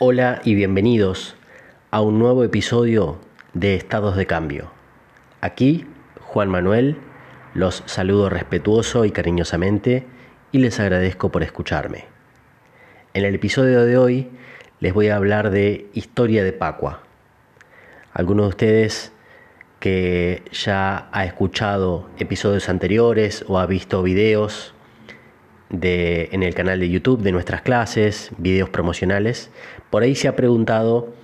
Hola y bienvenidos a un nuevo episodio de Estados de Cambio. Aquí, Juan Manuel, los saludo respetuoso y cariñosamente y les agradezco por escucharme. En el episodio de hoy les voy a hablar de historia de Pacua. Algunos de ustedes que ya ha escuchado episodios anteriores o ha visto videos de, en el canal de YouTube de nuestras clases, videos promocionales, por ahí se ha preguntado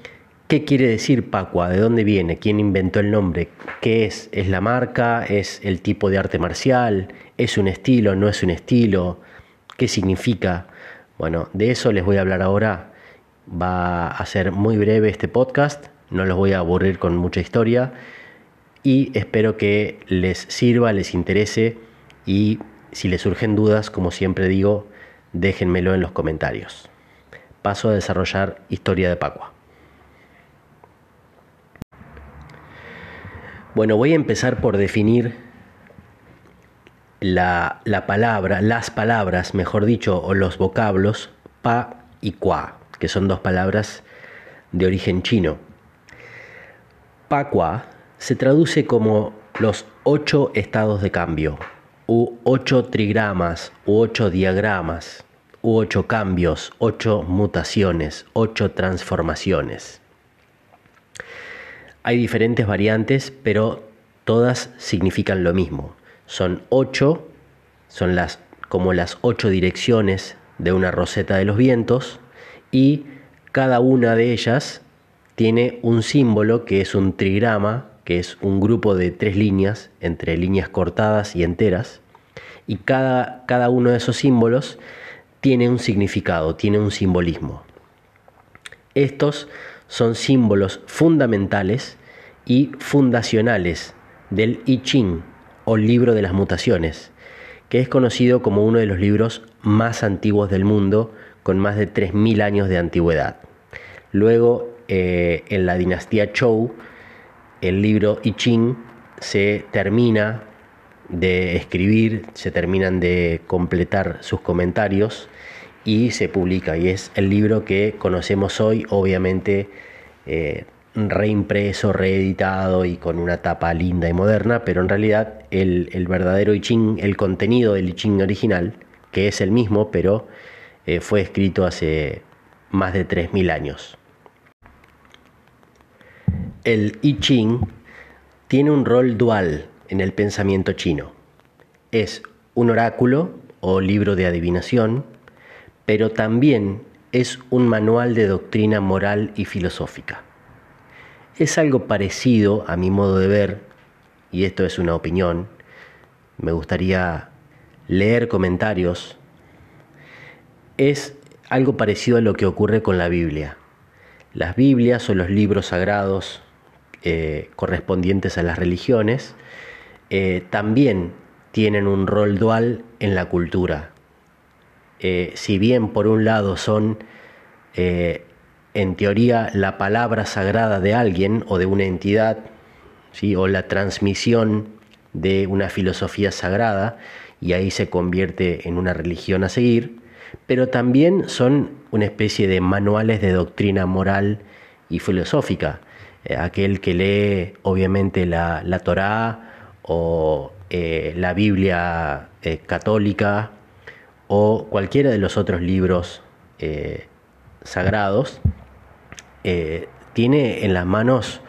qué quiere decir Pacua, de dónde viene, quién inventó el nombre, qué es, es la marca, es el tipo de arte marcial, es un estilo, no es un estilo, qué significa. Bueno, de eso les voy a hablar ahora. Va a ser muy breve este podcast, no los voy a aburrir con mucha historia. Y espero que les sirva, les interese y si les surgen dudas, como siempre digo, déjenmelo en los comentarios. Paso a desarrollar historia de Pacua. Bueno, voy a empezar por definir la, la, palabra, las palabras, mejor dicho, o los vocablos pa y qua, que son dos palabras de origen chino. Pacua se traduce como los ocho estados de cambio, u ocho trigramas, u ocho diagramas, u ocho cambios, ocho mutaciones, ocho transformaciones. Hay diferentes variantes, pero todas significan lo mismo. Son ocho, son las como las ocho direcciones de una roseta de los vientos y cada una de ellas tiene un símbolo que es un trigrama que es un grupo de tres líneas, entre líneas cortadas y enteras, y cada, cada uno de esos símbolos tiene un significado, tiene un simbolismo. Estos son símbolos fundamentales y fundacionales del I Ching o libro de las mutaciones, que es conocido como uno de los libros más antiguos del mundo, con más de 3.000 años de antigüedad. Luego, eh, en la dinastía Zhou, el libro I Ching se termina de escribir, se terminan de completar sus comentarios y se publica. Y es el libro que conocemos hoy, obviamente eh, reimpreso, reeditado y con una tapa linda y moderna, pero en realidad el, verdadero I Ching, el contenido del I Ching original, que es el mismo, pero eh, fue escrito hace más de 3.000 años. El I Ching tiene un rol dual en el pensamiento chino. Es un oráculo o libro de adivinación, pero también es un manual de doctrina moral y filosófica. Es algo parecido a mi modo de ver, y esto es una opinión, me gustaría leer comentarios, es algo parecido a lo que ocurre con la Biblia. Las Biblias o los libros sagrados eh, correspondientes a las religiones, eh, también tienen un rol dual en la cultura. Eh, si bien por un lado son en teoría la palabra sagrada de alguien o de una entidad, ¿sí? o la transmisión de una filosofía sagrada, y ahí se convierte en una religión a seguir, pero también son una especie de manuales de doctrina moral y filosófica. Eh, aquel que lee obviamente la, la Torá o eh, la Biblia eh, católica o cualquiera de los otros libros sagrados, tiene en las manos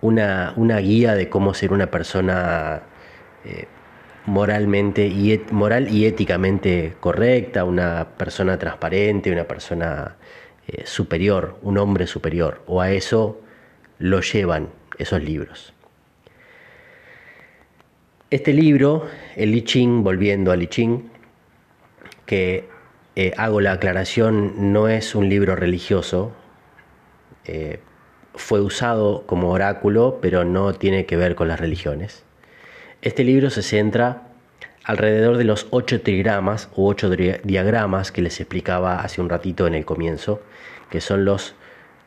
una, una, guía de cómo ser una persona moralmente y moral y éticamente correcta, una persona transparente, una persona superior, un hombre superior, o a eso lo llevan esos libros. Este libro, el Li Ching, volviendo al Li Ching, que eh, hago la aclaración, no es un libro religioso, eh, fue usado como oráculo, pero no tiene que ver con las religiones. Este libro se centra alrededor de los ocho trigramas u ocho diagramas que les explicaba hace un ratito en el comienzo, que son los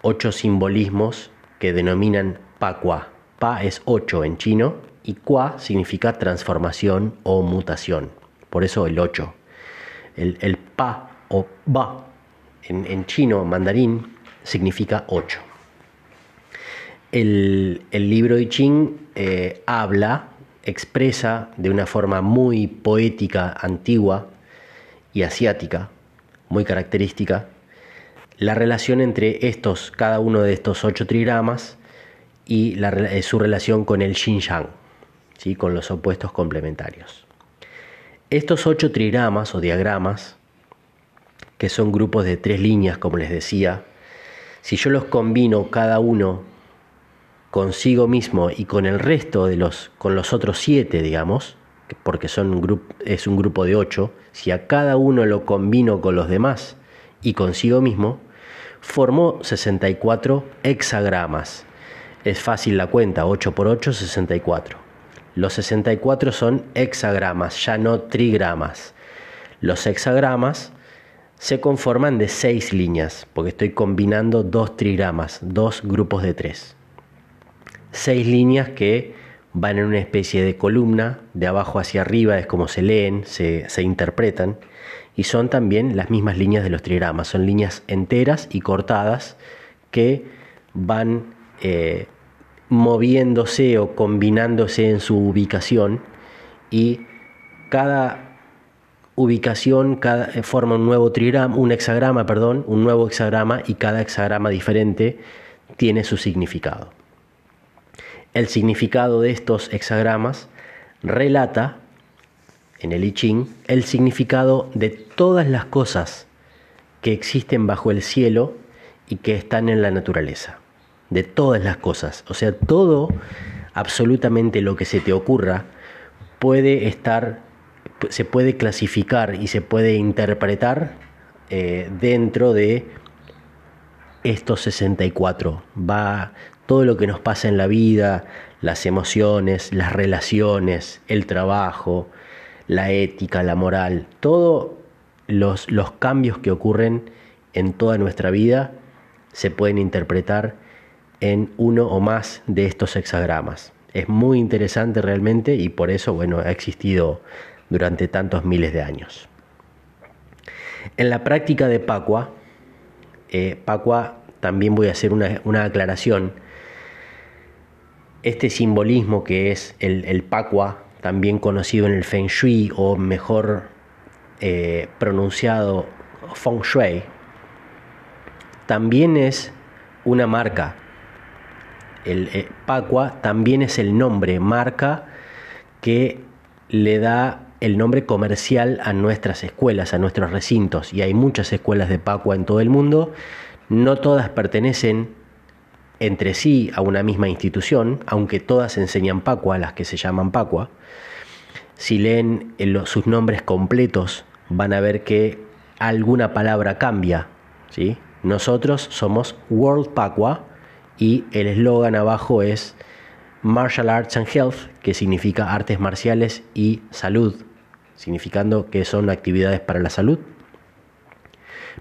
ocho simbolismos que denominan Pa-Qua. Pa es 8 en chino y Qua significa transformación o mutación. Por eso el 8. El, Pa o Ba en, chino, mandarín, significa 8. El, libro I Ching eh, habla, expresa de una forma muy poética, antigua y asiática, muy característica, la relación entre estos, cada uno de estos ocho trigramas y eh, su relación con el Xinjiang, ¿sí? con los opuestos complementarios. Estos ocho trigramas o diagramas, que son grupos de tres líneas, como les decía, si yo los combino cada uno consigo mismo y con el resto de los, con los otros siete, digamos, porque son un es un grupo de ocho, si a cada uno lo combino con los demás y consigo mismo, formó 64 hexagramas. Es fácil la cuenta, 8 por 8, 64. Los 64 son hexagramas, ya no trigramas. Los hexagramas se conforman de 6 líneas, porque estoy combinando dos trigramas, dos grupos de 3. 6 líneas que van en una especie de columna, de abajo hacia arriba es como se leen, se, se interpretan, y son también las mismas líneas de los trigramas, son líneas enteras y cortadas que van eh, moviéndose o combinándose en su ubicación y cada ubicación cada, eh, forma un nuevo trigrama, un hexagrama, perdón, un nuevo hexagrama y cada hexagrama diferente tiene su significado. El significado de estos hexagramas relata en el I Ching el significado de todas las cosas que existen bajo el cielo y que están en la naturaleza. De todas las cosas. O sea, todo, absolutamente lo que se te ocurra, puede estar, se puede clasificar y se puede interpretar eh, dentro de estos 64. Va todo lo que nos pasa en la vida, las emociones, las relaciones, el trabajo, la ética, la moral, todos los, los cambios que ocurren en toda nuestra vida se pueden interpretar en uno o más de estos hexagramas. Es muy interesante realmente y por eso bueno, ha existido durante tantos miles de años. En la práctica de Pacua, eh, Pacua también voy a hacer una, una, aclaración. Este simbolismo que es el, el Pacua también conocido en el Feng Shui o mejor eh, pronunciado Feng Shui, también es una marca. El eh, Pacua también es el nombre, marca que le da el nombre comercial a nuestras escuelas, a nuestros recintos. Y hay muchas escuelas de Pacua en todo el mundo. No todas pertenecen entre sí a una misma institución, aunque todas enseñan Pacua, las que se llaman Pacua. Si leen sus nombres completos, van a ver que alguna palabra cambia. ¿sí? Nosotros somos World Pacua y el eslogan abajo es Martial Arts and Health, que significa artes marciales y salud, significando que son actividades para la salud.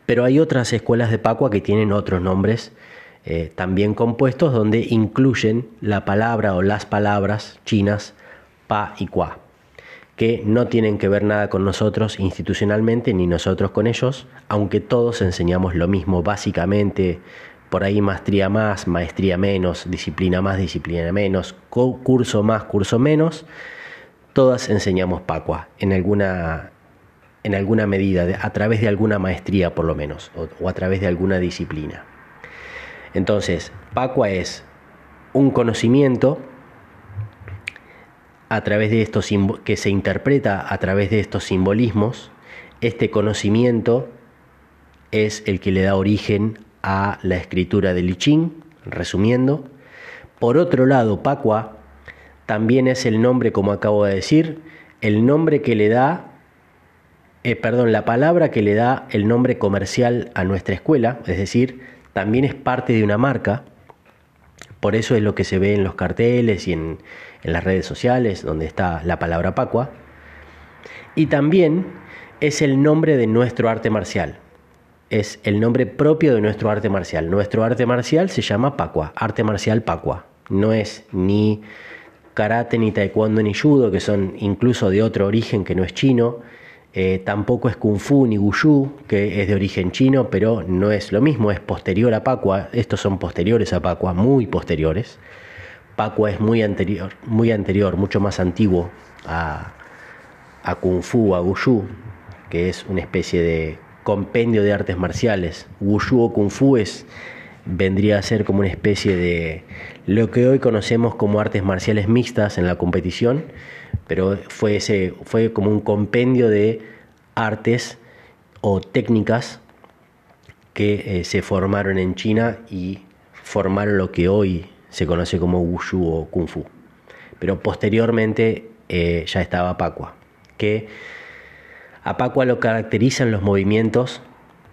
Pero hay otras escuelas de Pacua que tienen otros nombres eh, también compuestos donde incluyen la palabra o las palabras chinas pa y qua, que no tienen que ver nada con nosotros institucionalmente ni nosotros con ellos, aunque todos enseñamos lo mismo, básicamente por ahí maestría más, maestría menos, disciplina más, disciplina menos, curso más, curso menos, todas enseñamos Pacua en alguna, en alguna medida, a través de alguna maestría por lo menos, o a través de alguna disciplina. Entonces, Pacua es un conocimiento a través de estos que se interpreta a través de estos simbolismos. Este conocimiento es el que le da origen a la escritura de I Ching, resumiendo. Por otro lado, Pacua también es el nombre, como acabo de decir, el nombre que le da, eh, perdón, la palabra que le da el nombre comercial a nuestra escuela, es decir, también es parte de una marca, por eso es lo que se ve en los carteles y en, las redes sociales, donde está la palabra Pacua, y también es el nombre de nuestro arte marcial, es el nombre propio de nuestro arte marcial. Nuestro arte marcial se llama Pacua, arte marcial Pacua, no es ni karate, ni taekwondo, ni judo, que son incluso de otro origen que no es chino, Eh, tampoco es Kung Fu ni Wushu, que es de origen chino, pero no es lo mismo, es posterior a Pacua. Estos son posteriores a Pacua, muy posteriores. Pacua es muy anterior, muy anterior, mucho más antiguo a, a Kung Fu, a Wushu, que es una especie de compendio de artes marciales. Wushu o Kung Fu es, vendría a ser como una especie de lo que hoy conocemos como artes marciales mixtas en la competición, pero fue, ese, fue como un compendio de artes o técnicas que eh, se formaron en China y formaron lo que hoy se conoce como Wushu o Kung Fu. Pero posteriormente eh, ya estaba Pacua, que a Pacua lo caracterizan los movimientos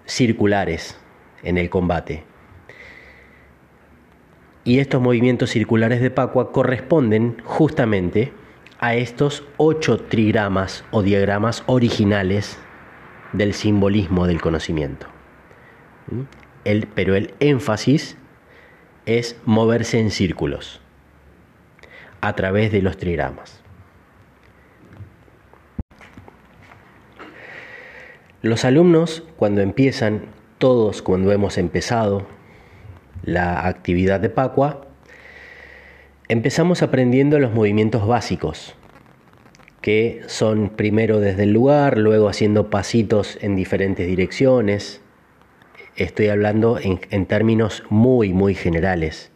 circulares en el combate. Y estos movimientos circulares de Pacua corresponden justamente a estos ocho trigramas o diagramas originales del simbolismo del conocimiento. ¿Mm? pero el énfasis es moverse en círculos a través de los trigramas. Los alumnos, cuando empiezan, todos cuando hemos empezado la actividad de Pacua, empezamos aprendiendo los movimientos básicos, que son primero desde el lugar, luego haciendo pasitos en diferentes direcciones. Estoy hablando en, términos muy, muy generales,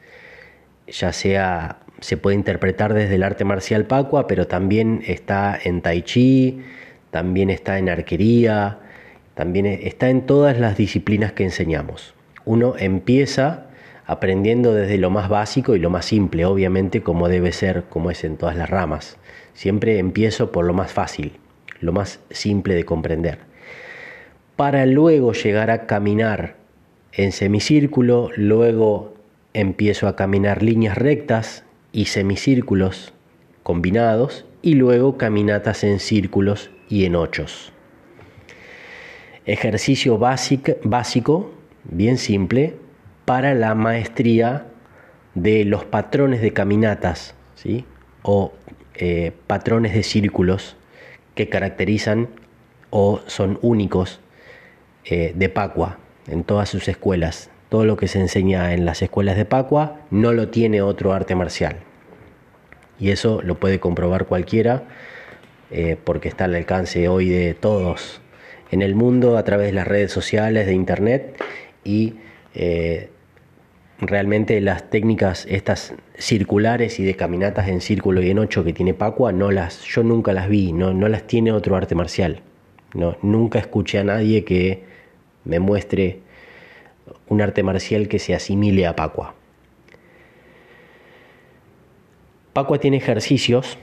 ya sea se puede interpretar desde el arte marcial Pacua, pero también está en Tai Chi, también está en arquería, también está en todas las disciplinas que enseñamos. Uno empieza aprendiendo desde lo más básico y lo más simple, obviamente como debe ser, como es en todas las ramas. Siempre empiezo por lo más fácil, lo más simple de comprender, para luego llegar a caminar en semicírculo, luego empiezo a caminar líneas rectas y semicírculos combinados y luego caminatas en círculos y en ochos. Ejercicio básico, bien simple, para la maestría de los patrones de caminatas ¿sí? o eh, patrones de círculos que caracterizan o son únicos eh, de Pacua en todas sus escuelas. Todo lo que se enseña en las escuelas de Pacua no lo tiene otro arte marcial. Y eso lo puede comprobar cualquiera eh, porque está al alcance hoy de todos en el mundo a través de las redes sociales, de internet y realmente las técnicas estas circulares y de caminatas en círculo y en ocho que tiene Pacua no las yo nunca las vi no, no las tiene otro arte marcial. No nunca escuché a nadie que me muestre un arte marcial que se asimile a Pacua. Pacua tiene ejercicios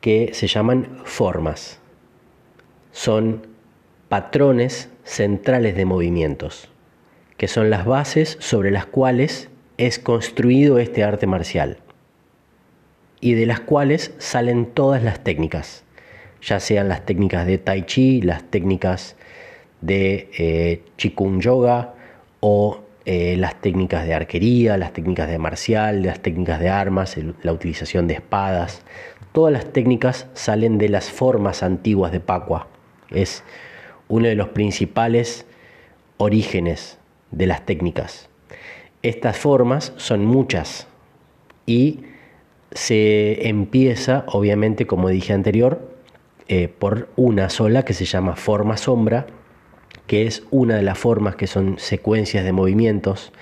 que se llaman formas. Son patrones centrales de movimientos, que son las bases sobre las cuales es construido este arte marcial y de las cuales salen todas las técnicas, ya sean las técnicas de tai chi, las técnicas de eh, chikung yoga o eh, las técnicas de arquería, las técnicas de marcial, las técnicas de armas, la utilización de espadas. Todas las técnicas salen de las formas antiguas de Pacua es uno de los principales orígenes de las técnicas. Estas formas son muchas y se empieza, obviamente, como dije anterior, eh, por una sola que se llama forma sombra, que es una de las formas que son secuencias de movimientos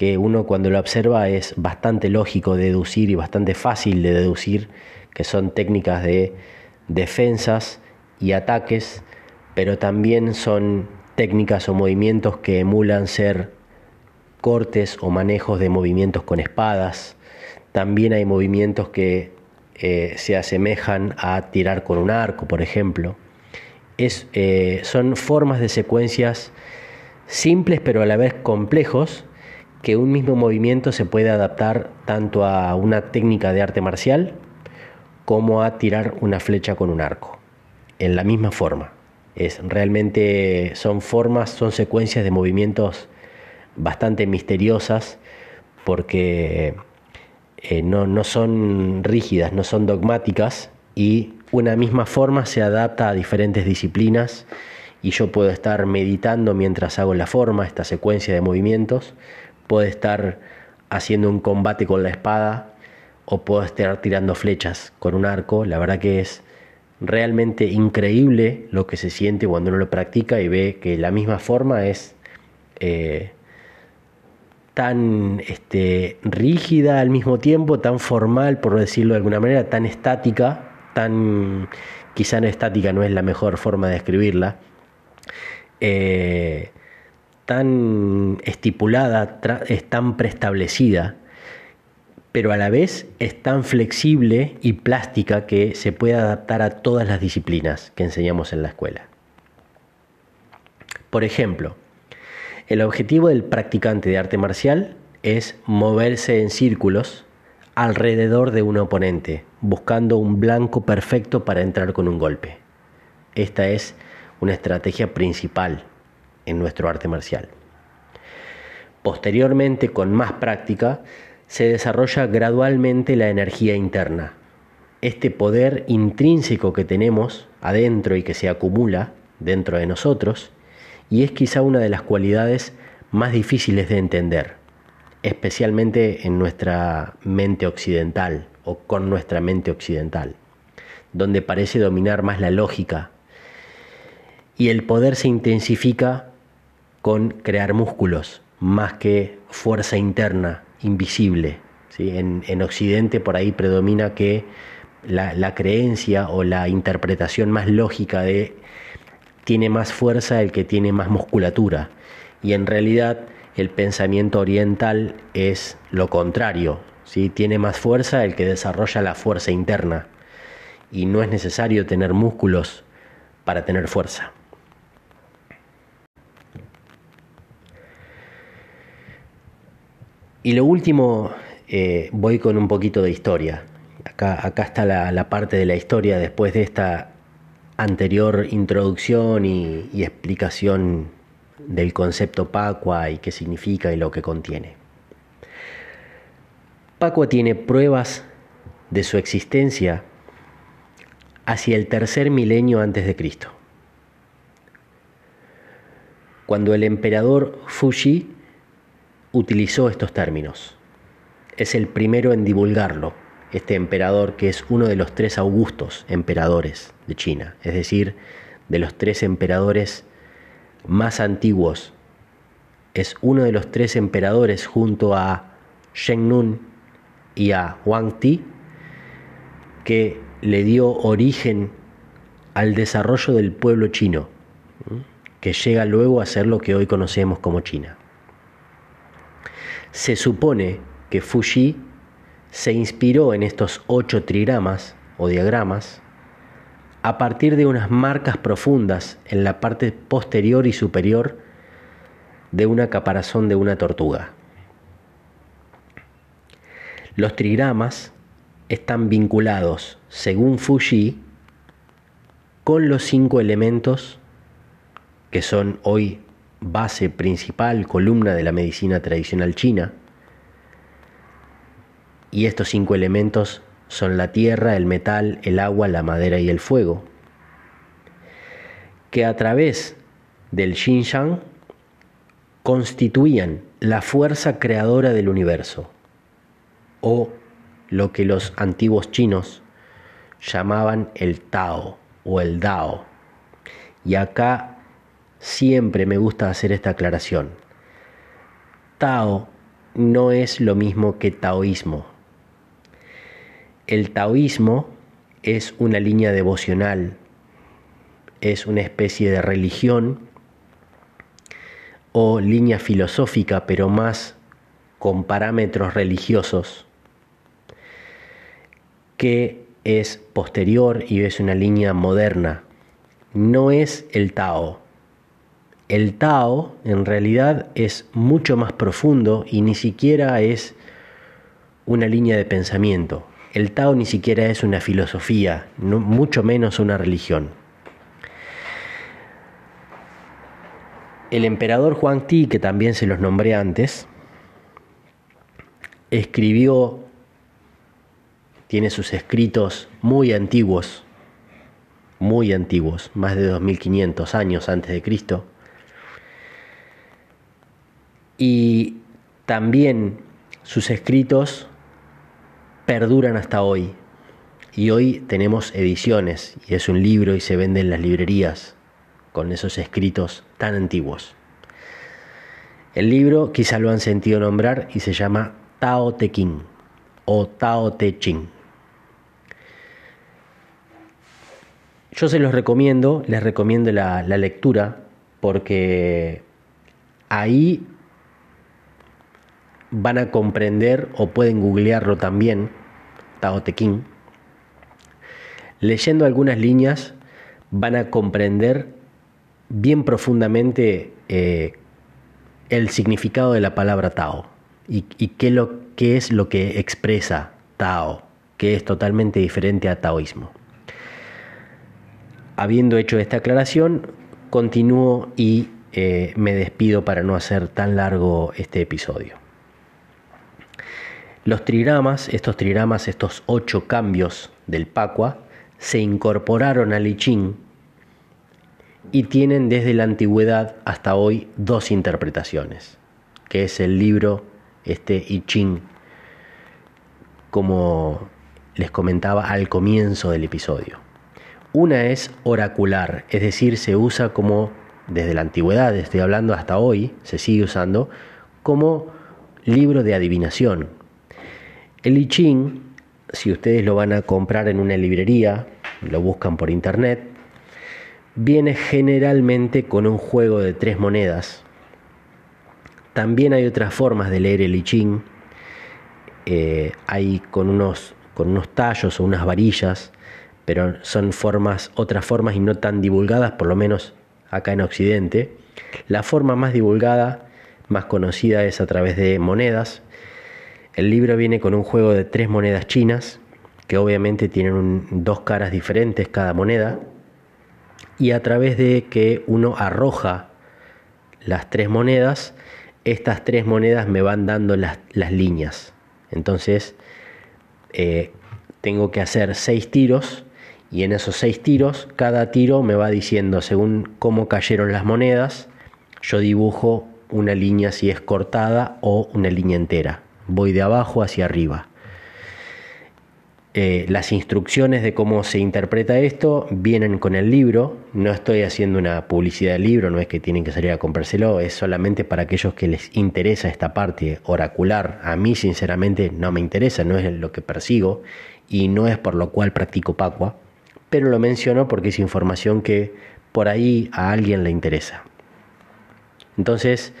que uno cuando lo observa es bastante lógico deducir y bastante fácil de deducir que son técnicas de defensas y ataques, pero también son técnicas o movimientos que emulan ser cortes o manejos de movimientos con espadas. También hay movimientos que eh, se asemejan a tirar con un arco, por ejemplo. Eh, son formas de secuencias simples pero a la vez complejos que un mismo movimiento se puede adaptar tanto a una técnica de arte marcial como a tirar una flecha con un arco en la misma forma. Es, realmente son formas, son secuencias de movimientos bastante misteriosas porque eh, no, no son rígidas, no son dogmáticas y una misma forma se adapta a diferentes disciplinas y yo puedo estar meditando mientras hago la forma, esta secuencia de movimientos, puedo estar haciendo un combate con la espada o puedo estar tirando flechas con un arco. La verdad que es realmente increíble lo que se siente cuando uno lo practica y ve que la misma forma es eh, tan este, rígida al mismo tiempo, tan formal, por decirlo de alguna manera, tan estática, tan quizá no estática no es la mejor forma de describirla, eh, tan estipulada, es tan preestablecida, pero a la vez es tan flexible y plástica que se puede adaptar a todas las disciplinas que enseñamos en la escuela. Por ejemplo, el objetivo del practicante de arte marcial es moverse en círculos alrededor de un oponente, buscando un blanco perfecto para entrar con un golpe. Esta es una estrategia principal en nuestro arte marcial. Posteriormente, con más práctica, se desarrolla gradualmente la energía interna. Este poder intrínseco que tenemos adentro y que se acumula dentro de nosotros y es quizá una de las cualidades más difíciles de entender, especialmente en nuestra mente occidental o con nuestra mente occidental, donde parece dominar más la lógica y el poder se intensifica con crear músculos más que fuerza interna invisible. ¿sí? En, Occidente por ahí predomina que la, la creencia o la interpretación más lógica de tiene más fuerza el que tiene más musculatura. Y en realidad el pensamiento oriental es lo contrario. ¿sí? Tiene más fuerza el que desarrolla la fuerza interna. Y no es necesario tener músculos para tener fuerza. Y lo último, eh, voy con un poquito de historia. Acá, acá está la, parte de la historia después de esta anterior introducción y, explicación del concepto Pacua y qué significa y lo que contiene. Pacua tiene pruebas de su existencia hacia el tercer milenio antes de Cristo, cuando el emperador Fuji utilizó estos términos. Es el primero en divulgarlo este emperador que es uno de los tres augustos emperadores de China, es decir, de los tres emperadores más antiguos. Es uno de los tres emperadores junto a Sheng Nun y a Huang Ti que le dio origen al desarrollo del pueblo chino, que llega luego a ser lo que hoy conocemos como China. Se supone que Fuji se inspiró en estos ocho trigramas o diagramas a partir de unas marcas profundas en la parte posterior y superior de una caparazón de una tortuga. Los trigramas están vinculados, según Fuji, con los cinco elementos que son hoy base principal, columna de la medicina tradicional china, y estos cinco elementos son la tierra, el metal, el agua, la madera y el fuego, que a través del Xinjiang constituían la fuerza creadora del universo, o lo que los antiguos chinos llamaban el Tao o el Dao. Y acá siempre me gusta hacer esta aclaración. Tao no es lo mismo que taoísmo el taoísmo es una línea devocional, es una especie de religión o línea filosófica, pero más con parámetros religiosos, que es posterior y es una línea moderna. No es el Tao. El Tao en realidad es mucho más profundo y ni siquiera es una línea de pensamiento. El Tao ni siquiera es una filosofía, mucho menos una religión. El emperador Huang Ti, que también se los nombré antes, escribió, tiene sus escritos muy antiguos, muy antiguos, más de 2500 años antes de Cristo. Y también sus escritos perduran hasta hoy. Y hoy tenemos ediciones y es un libro y se vende en las librerías con esos escritos tan antiguos. El libro quizá lo han sentido nombrar y se llama Tao Te Ching o Tao Te Ching. Yo se los recomiendo, les recomiendo la, la lectura porque ahí van a comprender o pueden googlearlo también, Tao Te Ching. Leyendo algunas líneas van a comprender bien profundamente eh, el significado de la palabra Tao y, qué, es lo que expresa Tao, que es totalmente diferente a taoísmo. Habiendo hecho esta aclaración, continúo y eh, me despido para no hacer tan largo este episodio. Los trigramas, estos trigramas, estos ocho cambios del Pacua, se incorporaron al I Ching y tienen desde la antigüedad hasta hoy dos interpretaciones, que es el libro este I Ching, como les comentaba al comienzo del episodio. Una es oracular, es decir, se usa como, desde la antigüedad, estoy hablando hasta hoy, se sigue usando como libro de adivinación, el I Ching, si ustedes lo van a comprar en una librería, lo buscan por internet, viene generalmente con un juego de tres monedas. También hay otras formas de leer el I Ching. Eh, hay con unos, con unos tallos o unas varillas, pero son formas, otras formas y no tan divulgadas, por lo menos acá en Occidente. La forma más divulgada, más conocida, es a través de monedas, el libro viene con un juego de tres monedas chinas, que obviamente tienen dos caras diferentes cada moneda, y a través de que uno arroja las tres monedas, estas tres monedas me van dando las, líneas. Entonces, eh, tengo que hacer seis tiros y en esos seis tiros, cada tiro me va diciendo según cómo cayeron las monedas, yo dibujo una línea si es cortada o una línea entera voy de abajo hacia arriba. Eh, las instrucciones de cómo se interpreta esto vienen con el libro. No estoy haciendo una publicidad del libro, no es que tienen que salir a comprárselo, es solamente para aquellos que les interesa esta parte oracular. A mí, sinceramente, no me interesa, no es lo que persigo y no es por lo cual practico Pacua, pero lo menciono porque es información que por ahí a alguien le interesa. Entonces,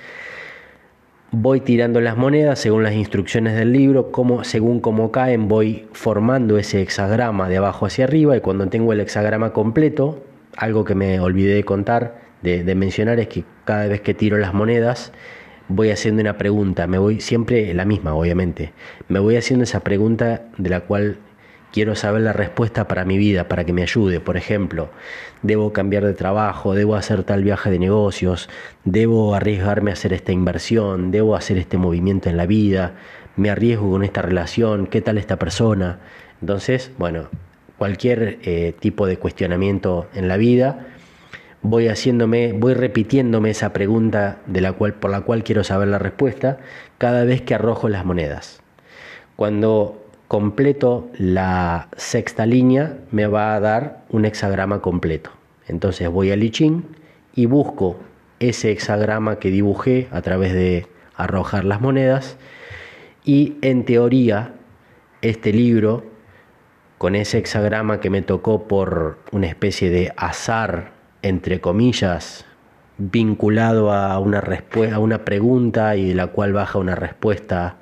voy tirando las monedas según las instrucciones del libro, como, según cómo caen voy formando ese hexagrama de abajo hacia arriba y cuando tengo el hexagrama completo, algo que me olvidé de contar, de, de mencionar es que cada vez que tiro las monedas voy haciendo una pregunta, me voy siempre la misma obviamente, me voy haciendo esa pregunta de la cual Quiero saber la respuesta para mi vida, para que me ayude. Por ejemplo, debo cambiar de trabajo, debo hacer tal viaje de negocios, debo arriesgarme a hacer esta inversión, debo hacer este movimiento en la vida, me arriesgo con esta relación, qué tal esta persona. Entonces, bueno, cualquier eh, tipo de cuestionamiento en la vida, voy haciéndome, voy repitiéndome esa pregunta de la cual, por la cual quiero saber la respuesta cada vez que arrojo las monedas. Cuando completo la sexta línea, me va a dar un hexagrama completo. Entonces voy al I Ching y busco ese hexagrama que dibujé a través de arrojar las monedas y en teoría este libro con ese hexagrama que me tocó por una especie de azar entre comillas vinculado a una respuesta a una pregunta y de la cual baja una respuesta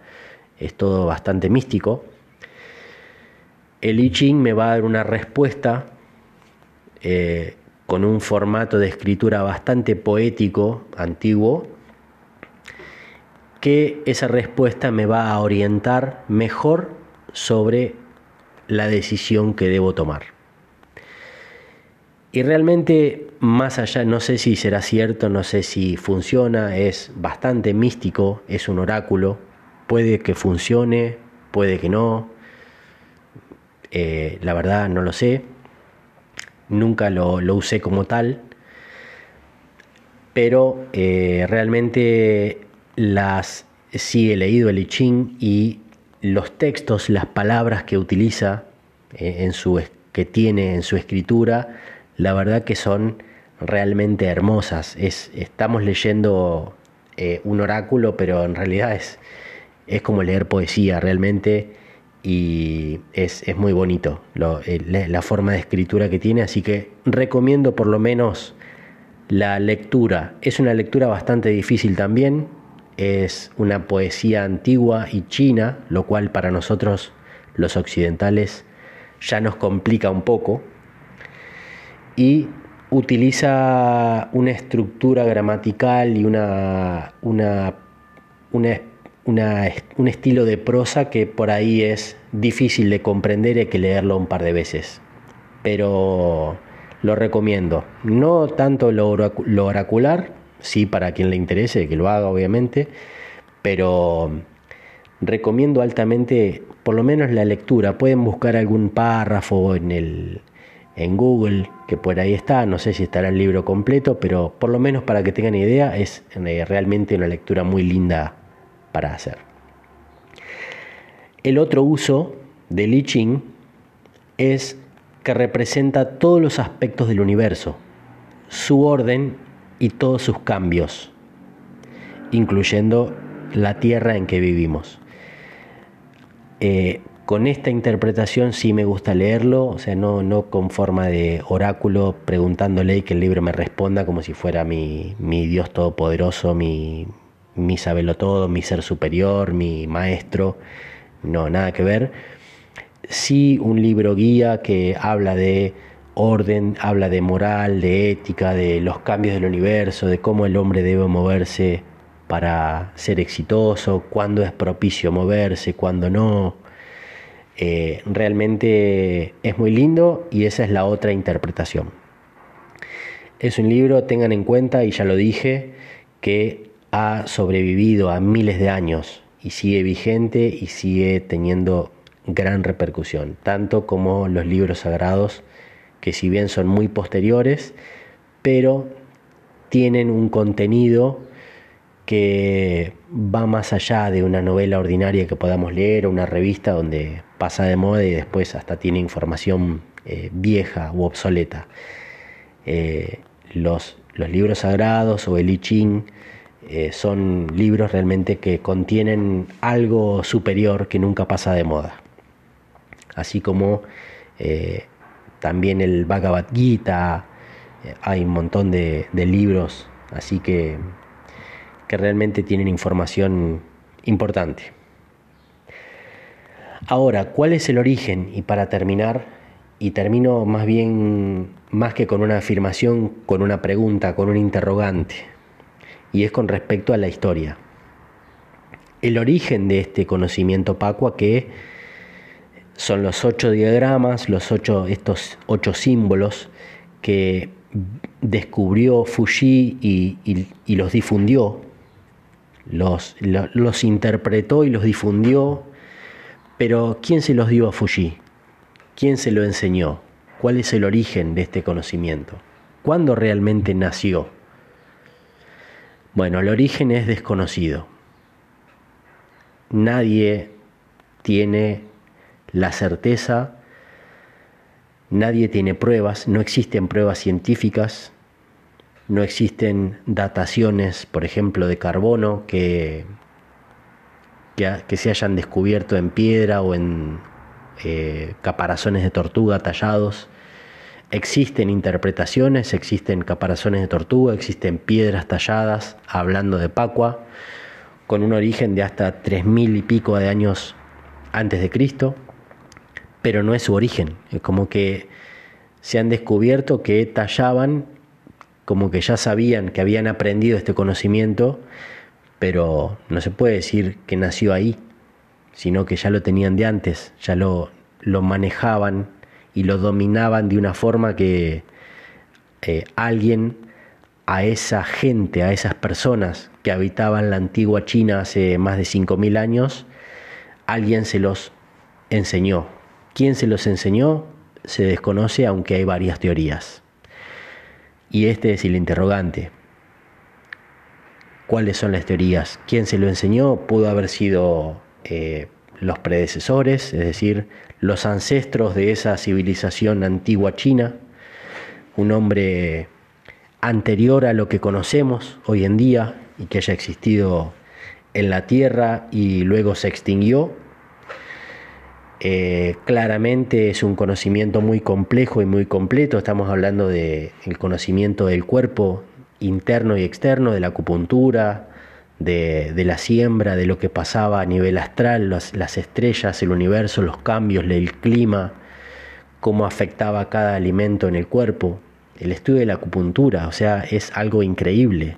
es todo bastante místico el I Ching me va a dar una respuesta eh, con un formato de escritura bastante poético, antiguo, que esa respuesta me va a orientar mejor sobre la decisión que debo tomar. Y realmente, más allá, no sé si será cierto, no sé si funciona, es bastante místico, es un oráculo, puede que funcione, puede que no, eh, la verdad no lo sé, nunca lo, usé como tal, pero eh, realmente las sí he leído el I Ching y los textos, las palabras que utiliza eh, en su que tiene en su escritura, la verdad que son realmente hermosas. Es, estamos leyendo un oráculo, pero en realidad es, es como leer poesía realmente y es, muy bonito la forma de escritura que tiene, así que recomiendo por lo menos la lectura. Es una lectura bastante difícil también, es una poesía antigua y china, lo cual para nosotros los occidentales ya nos complica un poco. Y utiliza una estructura gramatical y una, una, un estilo de prosa que por ahí es difícil de comprender y hay que leerlo un par de veces. Pero lo recomiendo. No tanto lo, oracular, sí para quien le interese, que lo haga obviamente, pero recomiendo altamente por lo menos la lectura. Pueden buscar algún párrafo en el en Google, que por ahí está, no sé si estará el libro completo, pero por lo menos para que tengan idea, es eh, realmente una lectura muy linda para hacer. El otro uso del I Ching es que representa todos los aspectos del universo, su orden y todos sus cambios, incluyendo la tierra en que vivimos. Eh, con esta interpretación sí me gusta leerlo, o sea, no, no con forma de oráculo preguntándole y que el libro me responda como si fuera mi, mi Dios todopoderoso, mi, mi todo, mi ser superior, mi maestro. No, nada que ver. Sí un libro guía que habla de orden, habla de moral, de ética, de los cambios del universo, de cómo el hombre debe moverse para ser exitoso, cuándo es propicio moverse, cuándo no eh, realmente es muy lindo y esa es la otra interpretación. Es un libro, tengan en cuenta, y ya lo dije, que ha sobrevivido a miles de años y sigue vigente y sigue teniendo gran repercusión, tanto como los libros sagrados, que si bien son muy posteriores, pero tienen un contenido que va más allá de una novela ordinaria que podamos leer o una revista donde pasa de moda y después hasta tiene información eh, vieja u obsoleta. Eh, los, los, libros sagrados o el I Ching eh, son libros realmente que contienen algo superior que nunca pasa de moda. Así como también el Bhagavad Gita, hay un montón de, de libros, así que que realmente tienen información importante. Ahora, ¿cuál es el origen? Y para terminar, y termino más bien, más que con una afirmación, con una pregunta, con un interrogante, y es con respecto a la historia. El origen de este conocimiento Pacua que son los ocho diagramas, los ocho, estos ocho símbolos que descubrió Fuji y los difundió los, los, interpretó y los difundió, pero ¿quién se los dio a Fuji? ¿Quién se lo enseñó? ¿Cuál es el origen de este conocimiento? ¿Cuándo realmente nació? Bueno, el origen es desconocido. Nadie tiene la certeza, nadie tiene pruebas, no existen pruebas científicas no existen dataciones, por ejemplo, de carbono que, que, se hayan descubierto en piedra o en eh, caparazones de tortuga tallados. Existen interpretaciones, existen caparazones de tortuga, existen piedras talladas, hablando de Pacua, con un origen de hasta tres mil y pico de años antes de Cristo, pero no es su origen. Es como que se han descubierto que tallaban como que ya sabían que habían aprendido este conocimiento, pero no se puede decir que nació ahí, sino que ya lo tenían de antes, ya lo, lo manejaban y lo dominaban de una forma que eh, alguien a esa gente, a esas personas que habitaban la antigua China hace más de 5.000 años, alguien se los enseñó. ¿Quién se los enseñó? se desconoce aunque hay varias teorías. Y este es el interrogante. ¿Cuáles son las teorías? ¿Quién se lo enseñó? Pudo haber sido eh, los predecesores, es decir, los ancestros de esa civilización antigua china, un hombre anterior a lo que conocemos hoy en día y que haya existido en la Tierra y luego se extinguió. Eh, claramente es un conocimiento muy complejo y muy completo. Estamos hablando del conocimiento del cuerpo interno y externo, de la acupuntura, de, la siembra, de lo que pasaba a nivel astral, las, estrellas, el universo, los cambios, el clima, cómo afectaba cada alimento en el cuerpo. El estudio de la acupuntura, o sea, es algo increíble.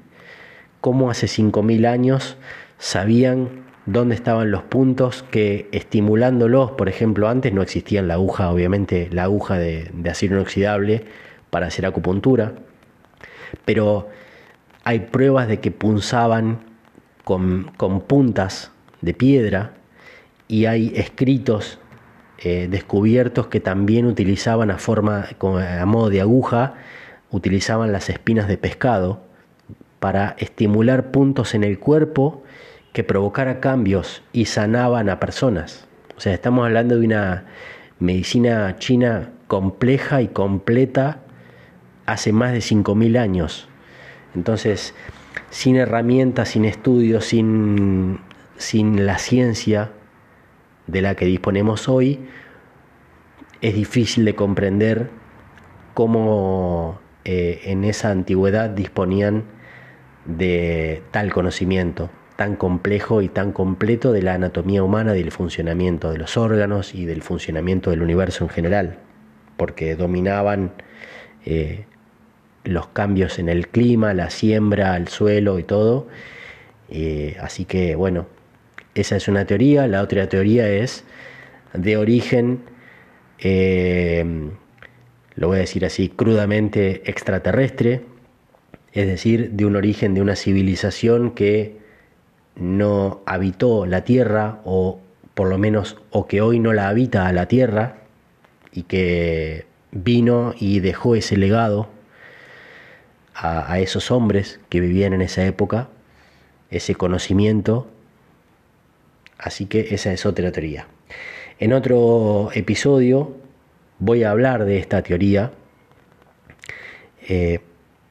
Cómo hace 5.000 años sabían dónde estaban los puntos que estimulándolos, por ejemplo, antes no existía la aguja, obviamente la aguja de, de acero inoxidable para hacer acupuntura, pero hay pruebas de que punzaban con, puntas de piedra y hay escritos eh, descubiertos que también utilizaban a, forma, a modo de aguja, utilizaban las espinas de pescado para estimular puntos en el cuerpo que provocara cambios y sanaban a personas. O sea, estamos hablando de una medicina china compleja y completa hace más de 5.000 años. Entonces, sin herramientas, sin estudios, sin, sin la ciencia de la que disponemos hoy, es difícil de comprender cómo eh, en esa antigüedad disponían de tal conocimiento tan complejo y tan completo de la anatomía humana, del funcionamiento de los órganos y del funcionamiento del universo en general, porque dominaban eh, los cambios en el clima, la siembra, el suelo y todo. Eh, así que bueno, esa es una teoría. La otra teoría es de origen, eh, lo voy a decir así crudamente, extraterrestre, es decir, de un origen de una civilización que no habitó la Tierra o por lo menos o que hoy no la habita a la Tierra y que vino y dejó ese legado a, esos hombres que vivían en esa época, ese conocimiento. Así que esa es otra teoría. En otro episodio voy a hablar de esta teoría, eh,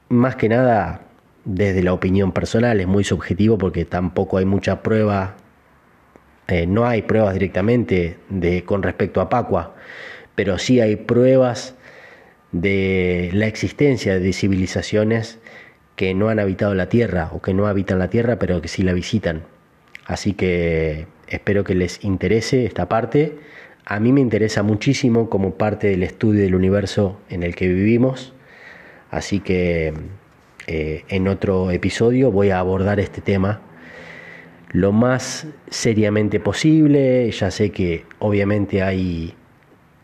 más que nada desde la opinión personal, es muy subjetivo porque tampoco hay mucha prueba, eh, no hay pruebas directamente de, con respecto a Pacua, pero sí hay pruebas de la existencia de civilizaciones que no han habitado la Tierra o que no habitan la Tierra pero que sí la visitan. Así que espero que les interese esta parte. A mí me interesa muchísimo como parte del estudio del universo en el que vivimos. Así que eh, en otro episodio voy a abordar este tema lo más seriamente posible. Ya sé que obviamente hay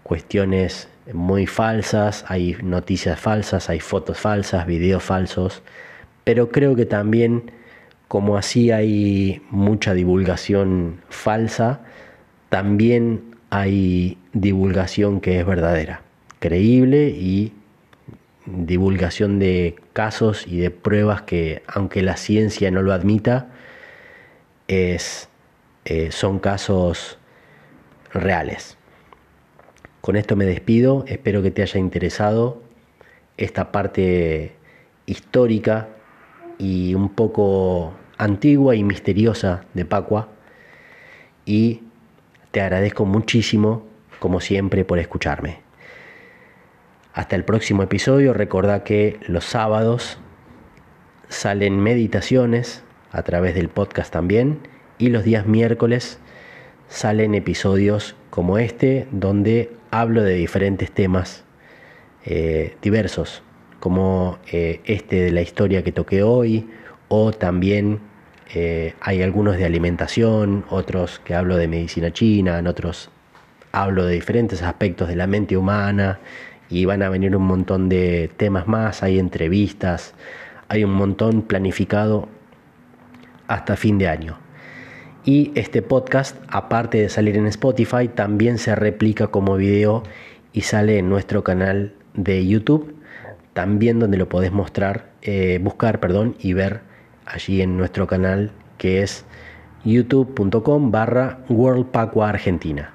cuestiones muy falsas, hay noticias falsas, hay fotos falsas, videos falsos, pero creo que también como así hay mucha divulgación falsa, también hay divulgación que es verdadera, creíble y divulgación de casos y de pruebas que, aunque la ciencia no lo admita, es, eh, son casos reales. Con esto me despido, espero que te haya interesado esta parte histórica y un poco antigua y misteriosa de Pacua. Y te agradezco muchísimo, como siempre, por escucharme. Hasta el próximo episodio, recordá que los sábados salen meditaciones a través del podcast también. Y los días miércoles salen episodios como este donde hablo de diferentes temas eh, diversos, como eh, este de la historia que toqué hoy, o también eh, hay algunos de alimentación, otros que hablo de medicina china, en otros hablo de diferentes aspectos de la mente humana y van a venir un montón de temas más, hay entrevistas, hay un montón planificado hasta fin de año. Y este podcast, aparte de salir en Spotify, también se replica como video y sale en nuestro canal de YouTube, también donde lo podés mostrar, eh, buscar, perdón, y ver allí en nuestro canal que es youtube.com barra World Argentina.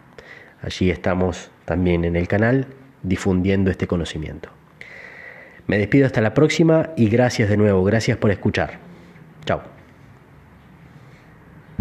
Allí estamos también en el canal difundiendo este conocimiento. Me despido hasta la próxima y gracias de nuevo, gracias por escuchar. Chao.